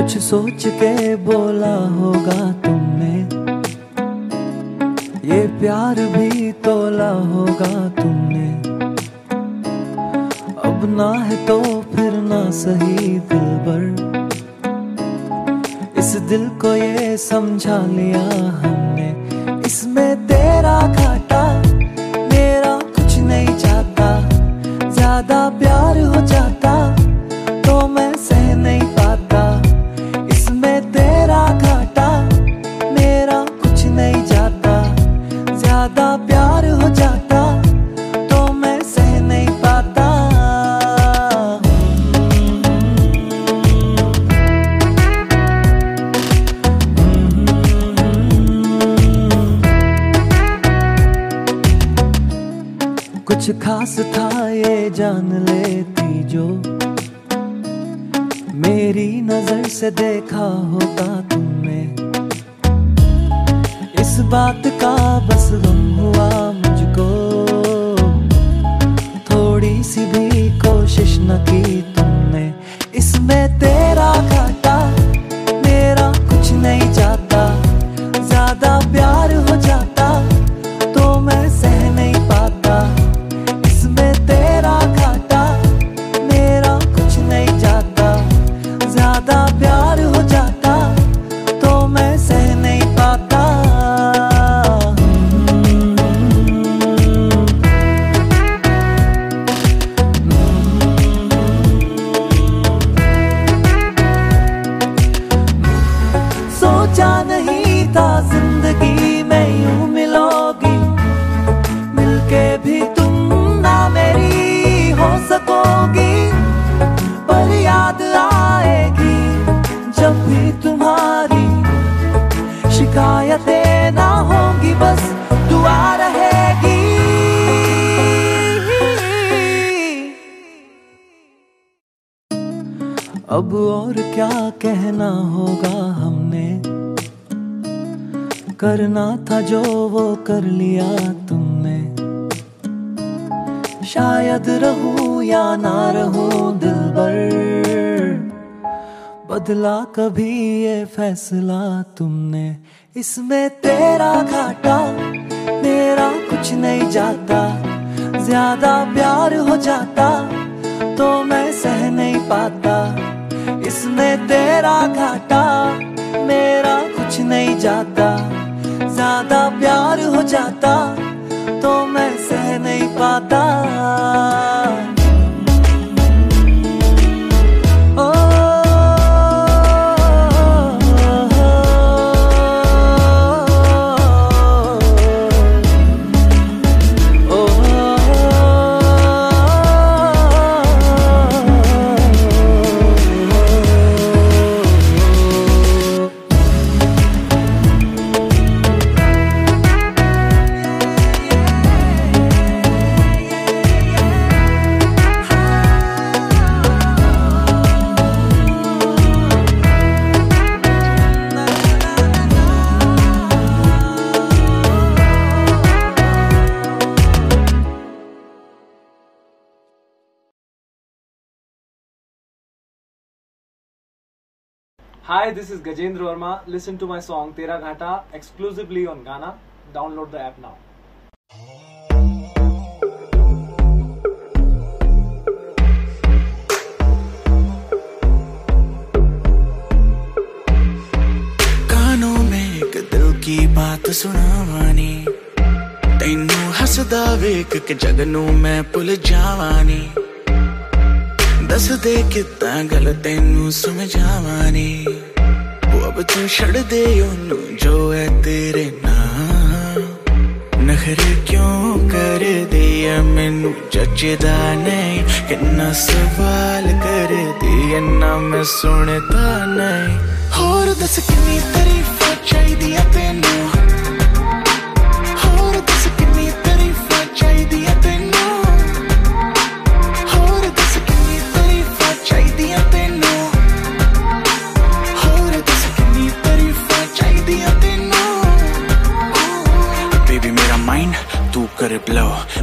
कुछ सोच के बोला होगा तुमने। ये प्यार भी तोला होगा तुमने। अब ना है तो फिर ना सही दिल भर इस दिल को ये समझा लिया हमने। इसमें खास था ये जान लेती जो मेरी नज़र से देखा होता तुमने। इस बात का बस गम हुआ मुझको। थोड़ी सी भी कोशिश न की कहना होगा हमने। करना था जो वो कर लिया तुमने। शायद रहूँ या ना रहूँ दिल भर बदला कभी ये फैसला तुमने। इसमें तेरा घाटा, मेरा कुछ नहीं जाता। ज़्यादा प्यार हो जाता तो मैं सह नहीं पाता। इसमें तेरा घाटा मेरा कुछ नहीं जाता। ज़्यादा प्यार हो जाता तो मैं सह नहीं पाता। Hi, this is Gajendra Verma. Listen to my song Tera Ghata exclusively on Ghana. Download the app now. कानों में एक दिल की बात सुनावानी तेनू हसदा वेख के जगनू मैं भुल जावानी ਦੱਸ ਦੇ ਕਿੱਦਾਂ ਗੱਲ ਤੈਨੂੰ ਸਮਝਾਵਾਨੀ? ਉਹ ਅਬ ਤੂੰ ਛੱਡ ਦੇ ਉਹਨੂੰ ਜੋ ਹੈ ਤੇਰੇ ਨਾਲ ਨਖਰੇ ਕਿਉਂ ਕਰਦੀ ਐ ਮੈਨੂੰ ਜੱਜਦਾ ਨਹੀਂ? ਕਿੰਨਾ ਸਵਾਲ ਕਰਦੀ ਐ ਨਾ ਮੈਂ ਸੁਣਦਾ ਨਹੀਂ। ਹੋਰ ਦੱਸ ਕਿੰਨੀ ਤਾਰੀਫਾਂ ਚਾਹੀਦੀ ਐ ਤੈਨੂੰ?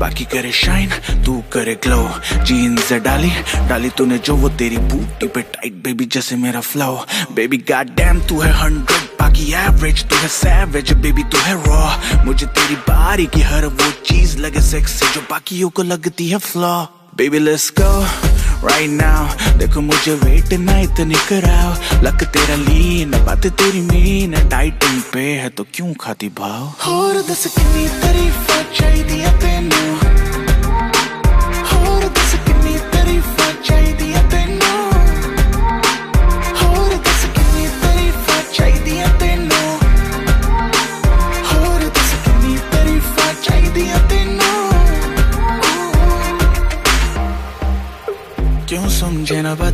बाकी करे शाइन तू करे ग्लो जीन्स डाली डाली तूने जो, वो तेरी बूटी पे टाइट बेबी जैसे मेरा फ्लो बेबी गॉड डैम तू है हंड्रेड बाकी एवरेज तू है सैवेज बेबी तू है रॉ मुझे तेरी बारी की हर वो चीज़ लगे सेक्स से जो बाकी को लगती है flaw baby let's go right now देखो मुझे वेट ना इतनी कराओ। लक तेरा लीन बात तेरी मीन टाइटन पे है तो क्यों खाती भाव? और दस कितनी तारीफ़ चाहिए तेनू?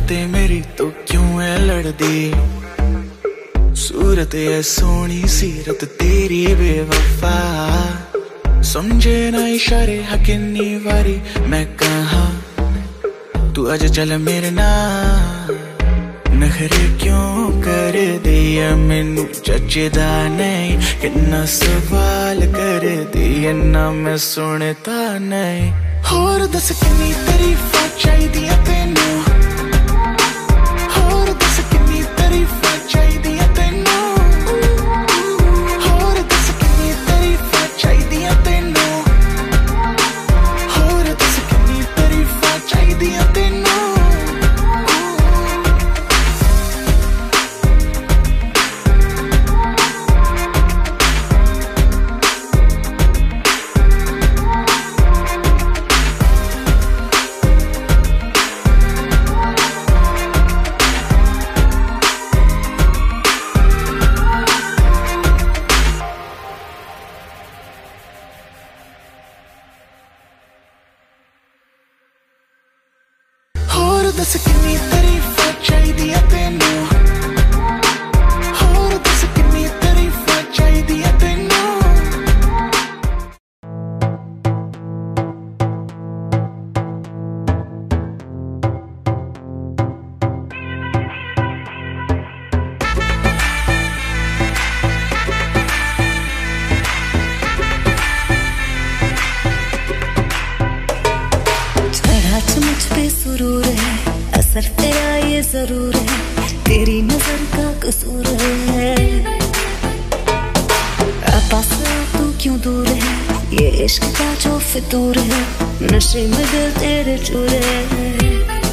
ते मेरी तो क्यों है लड़दी? सूरत है सोनी सीरत, तेरी बेवफा। समझे ना इशारे हकीनी वारी मैं कहा? तू आज चल मेरे ना नखरे क्यों कर दिया मैनू? जचदा नहीं, किन्ना सवाल कर दिया ना मैं सुनता नहीं। होर दस कि तारीफा चाहिए तेनू। असर तेरा ये ज़रूर है, तेरी नज़र का कसूर है। पास तू क्यों दूर है? ये इश्क का जो फितूर है, नशे में दिल तेरे चूर। है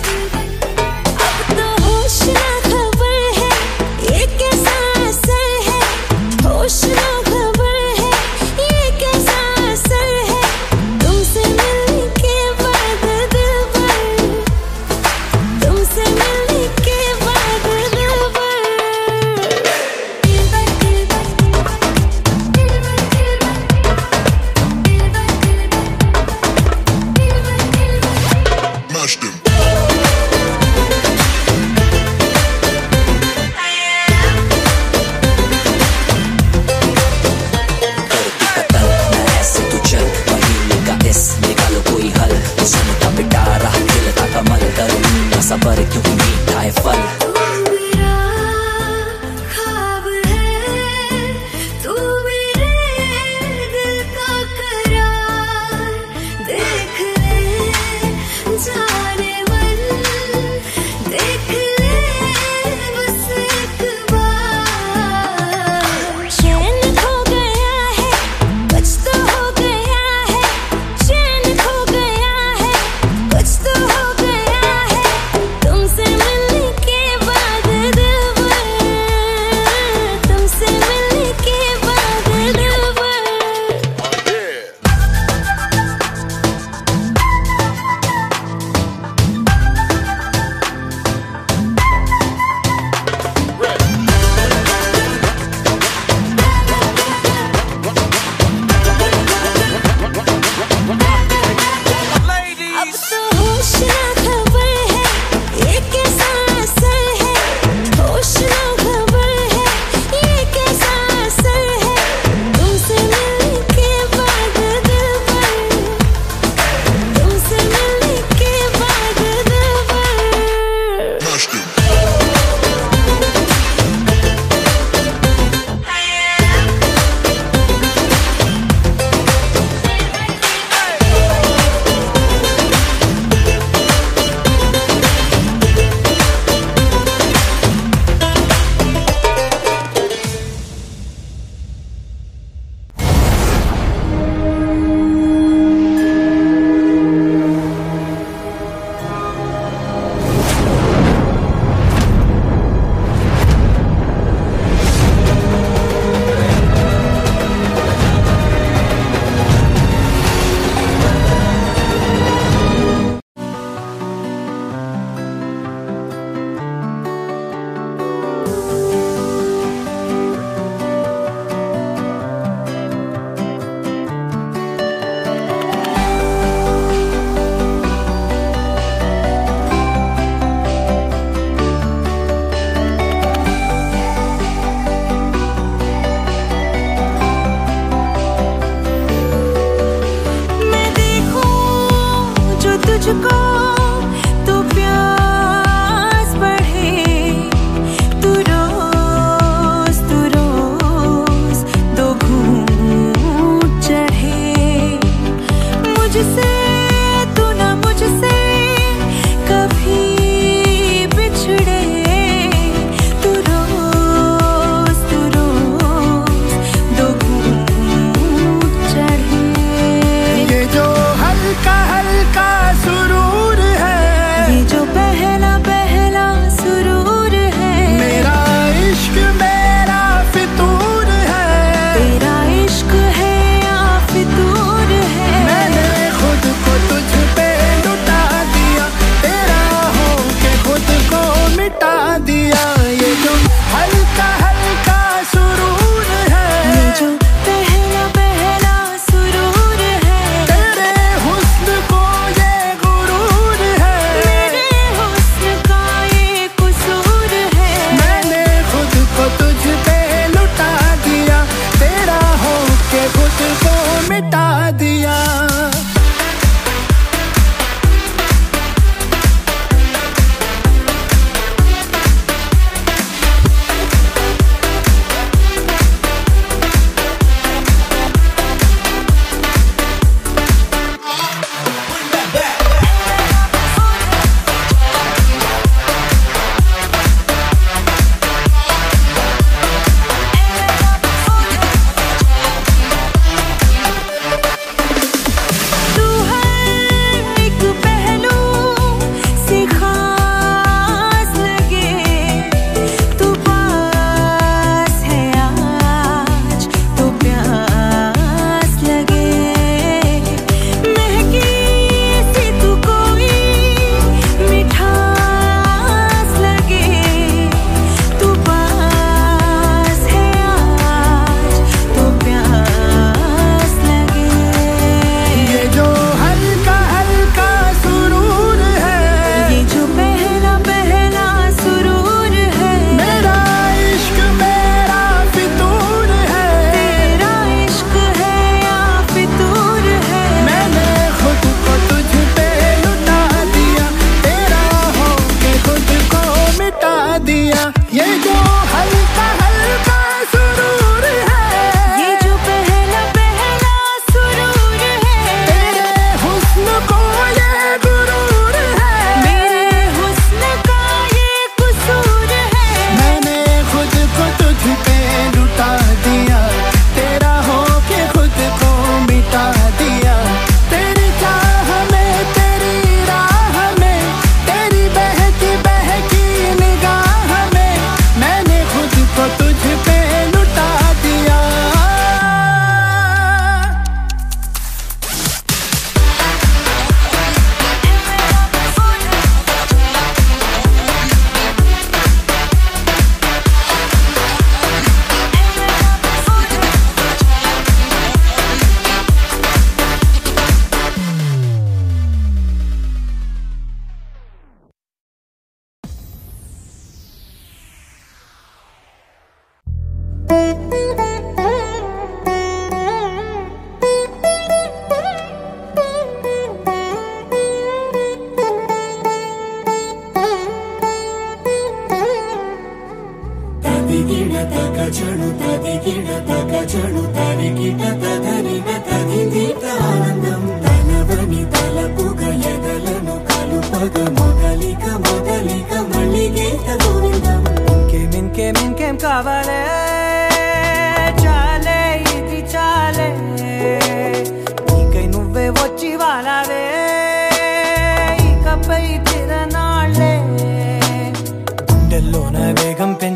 yeah.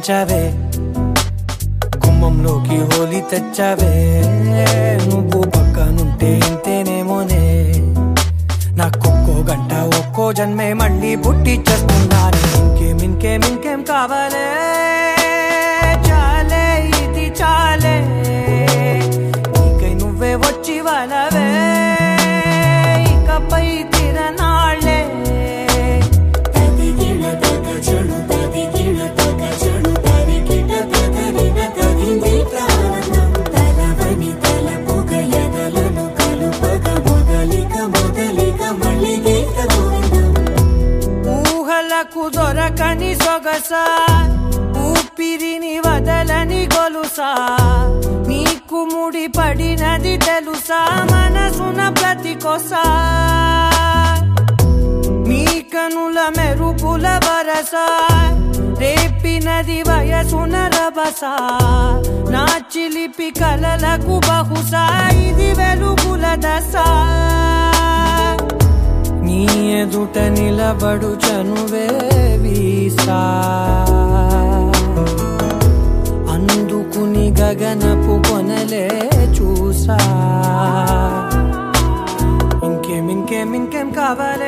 తెచ్చావే? పెంచావే హోలీ తెచ్చావే? నువ్వు పక్కనుంటే ఇంతేనేమోనే? నాకొక్కో గంట ఒక్కో జన్మే మళ్ళీ పుట్టి చేస్తున్నాను. ఇంకేం ఇంకేం ఇంకేం కావాలే? నాకు దొరకని సొగస. ఊపిరిని వదలని గొలుసా. నీకు ముడి పడినది తెలుసా. మనసున ప్రతి కొసా మీ కనుల మెరుపుల వరస. రేపినది వయసున రభస. నా చిలిపి కలలకు బహుశా ఇది వెలుగుల దశ. నీ ఎదుట నిలబడు చనువే వీసా అందుకుని గగనపు కొనలే చూసా. ఇంకేం ఇంకేం ఇంకేం కావాలే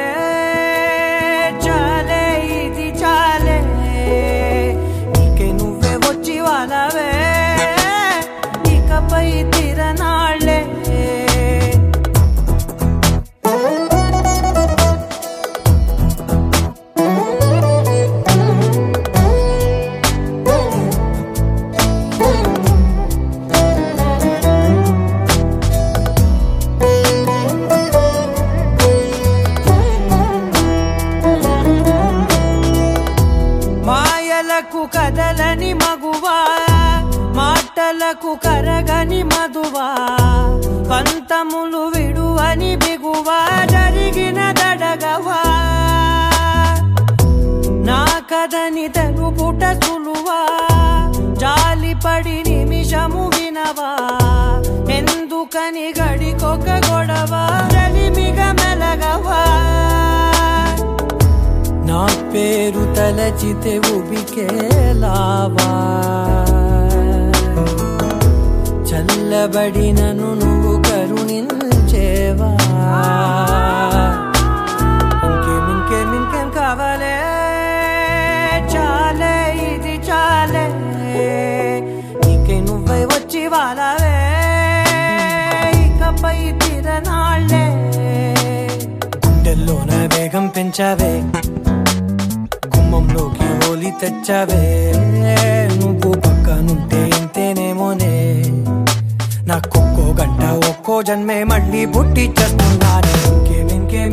మాటలకు కరగని మధువా పంతములు విడువని బిగువా జరిగిన దడగవా. నా కథని తెలుపుట సులువా జాలిపడి నిమిషము వినవా. ఎందుకని గడికొక గొడవ రలిమిగ మెలగవా. నా పేరు తలచితే ఉబికేలావా నిలబడినను నువ్వు కరుణించేవా? ఇంకేం ఇంకేం ఇంకేం కావాలే? చాలే ఇది చాలే. నీకే నువ్వై వచ్చి వాళ్ళవే ఇకపై తిరనాళ్ళే గుండెల్లోన వేగం పెంచావే. గుమ్మంలోకి హోలీ తెచ్చావే. నువ్వు పక్కనుంటే ఇంతేనేమోనే. నాకొక్కో గంట ఒక్కో జన్మే మళ్ళీ పుట్టి చేస్తున్నాను ఇంకేం ఇంకేం